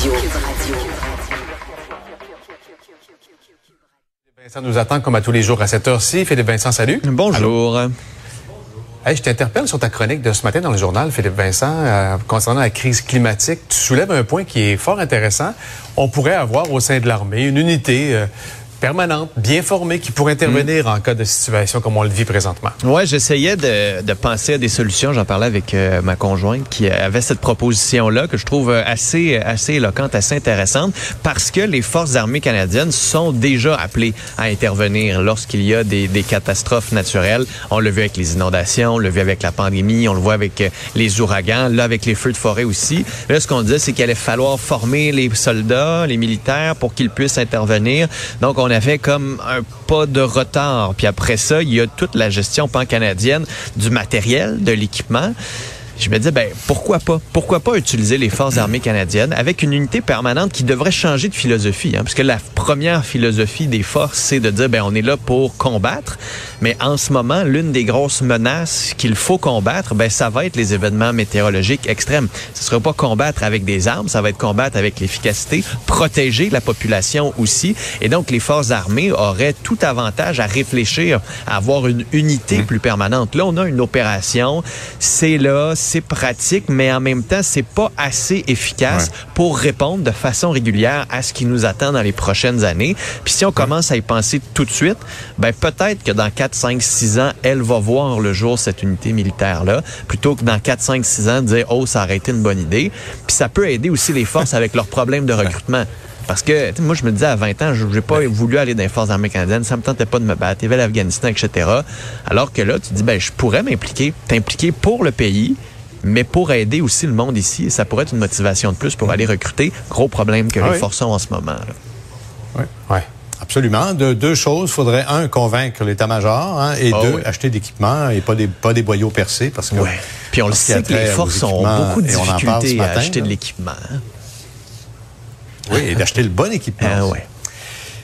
Radio. Vincent nous attend comme à tous les jours à cette heure-ci. Philippe Vincent, salut. Bonjour. Hey, je t'interpelle sur ta chronique de ce matin dans le journal, Philippe Vincent, euh, concernant la crise climatique. Tu soulèves un point qui est fort intéressant. On pourrait avoir au sein de l'armée une unité euh, permanente, bien formée, qui pourrait intervenir en cas de situation comme on le vit présentement. Ouais, j'essayais de, de penser à des solutions. J'en parlais avec euh, ma conjointe qui avait cette proposition-là que je trouve assez assez éloquente, assez intéressante, parce que les forces armées canadiennes sont déjà appelées à intervenir lorsqu'il y a des, des catastrophes naturelles. On l'a vu avec les inondations, on l'a vu avec la pandémie, on le voit avec euh, les ouragans, là avec les feux de forêt aussi. Là, ce qu'on disait, c'est qu'il allait falloir former les soldats, les militaires pour qu'ils puissent intervenir. Donc, on avait comme un pas de retard. Puis après ça, il y a toute la gestion pan-canadienne du matériel, de l'équipement je me disais, ben, pourquoi pas? Pourquoi pas utiliser les forces armées canadiennes avec une unité permanente qui devrait changer de philosophie? Hein? Parce que la première philosophie des forces, c'est de dire, ben, on est là pour combattre. Mais en ce moment, l'une des grosses menaces qu'il faut combattre, ben, ça va être les événements météorologiques extrêmes. Ce ne sera pas combattre avec des armes, ça va être combattre avec l'efficacité, protéger la population aussi. Et donc, les forces armées auraient tout avantage à réfléchir à avoir une unité plus permanente. Là, on a une opération, c'est là, c'est pratique, mais en même temps, c'est pas assez efficace pour répondre de façon régulière à ce qui nous attend dans les prochaines années. Puis si on commence à y penser tout de suite, ben peut-être que dans 4, 5, 6 ans, elle va voir le jour, cette unité militaire-là, plutôt que dans 4, 5, 6 ans, dire, oh, ça aurait été une bonne idée. Puis ça peut aider aussi les forces avec leurs problèmes de recrutement. Parce que moi, je me disais à 20 ans, je n'ai pas voulu aller dans les forces armées canadiennes, ça me tentait pas de me battre, il y avait l'Afghanistan, etc. Alors que là, tu dis, ben, je pourrais m'impliquer, t'impliquer pour le pays, mais pour aider aussi le monde ici, ça pourrait être une motivation de plus pour aller recruter. Gros problème que Ah les oui. forces ont en ce moment. là. Oui. Ouais. Absolument. De, deux choses. Il faudrait, un, convaincre l'état-major hein, et Ah deux, oui. acheter d'équipements et pas des, pas des boyaux percés parce que. Ouais. Puis on le sait que les forces ont beaucoup de difficultés à matin, acheter de là. l'équipement. hein. Oui, et d'acheter le bon équipement. Ah ouais.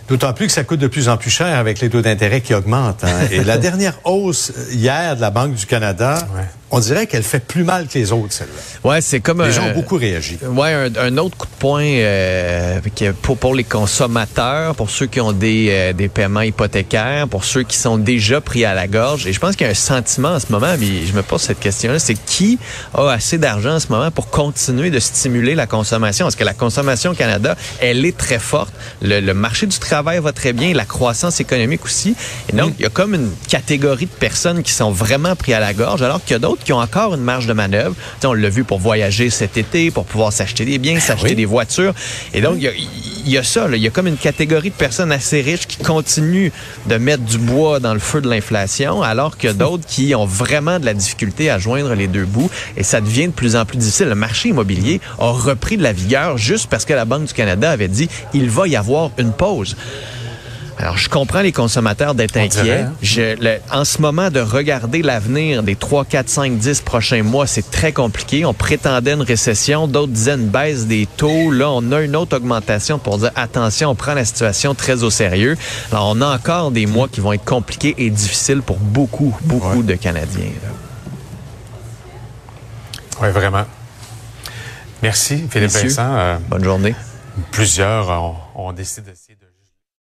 D'autant plus que ça coûte de plus en plus cher avec les taux d'intérêt qui augmentent. hein. Et la dernière hausse hier de la Banque du Canada, Ouais. On dirait qu'elle fait plus mal que les autres, celle-là. Ouais, c'est comme Les un, gens ont beaucoup réagi. Ouais, un, un autre coup de poing euh, pour, pour les consommateurs, pour ceux qui ont des, euh, des paiements hypothécaires, pour ceux qui sont déjà pris à la gorge. Et je pense qu'il y a un sentiment en ce moment, puis je me pose cette question-là, c'est qui a assez d'argent en ce moment pour continuer de stimuler la consommation? Parce que la consommation au Canada, elle est très forte? Le, le marché du travail va très bien, la croissance économique aussi. Et donc, il y a comme une catégorie de personnes qui sont vraiment pris à la gorge, alors qu'il y a d'autres qui ont encore une marge de manœuvre. Tu sais, on l'a vu pour voyager cet été, pour pouvoir s'acheter des biens, s'acheter oui. des voitures. Et donc, il y a, il y a ça. Il y a comme une catégorie de personnes assez riches qui continuent de mettre du bois dans le feu de l'inflation, alors que d'autres qui ont vraiment de la difficulté à joindre les deux bouts. Et ça devient de plus en plus difficile. Le marché immobilier a repris de la vigueur juste parce que la Banque du Canada avait dit il va y avoir une pause. Alors, je comprends les consommateurs d'être inquiets. hein? Je, le- en ce moment, de regarder l'avenir des 3, 4, 5, 10 prochains mois, c'est très compliqué. On prétendait une récession, d'autres disaient une baisse des taux. Là, on a une autre augmentation pour dire attention, on prend la situation très au sérieux. Alors, on a encore des mois qui vont être compliqués et difficiles pour beaucoup, beaucoup de Canadiens. Oui, vraiment. Merci, Philippe Messieurs. Vincent. Euh, Bonne journée. plusieurs ont, ont décidé d'essayer de...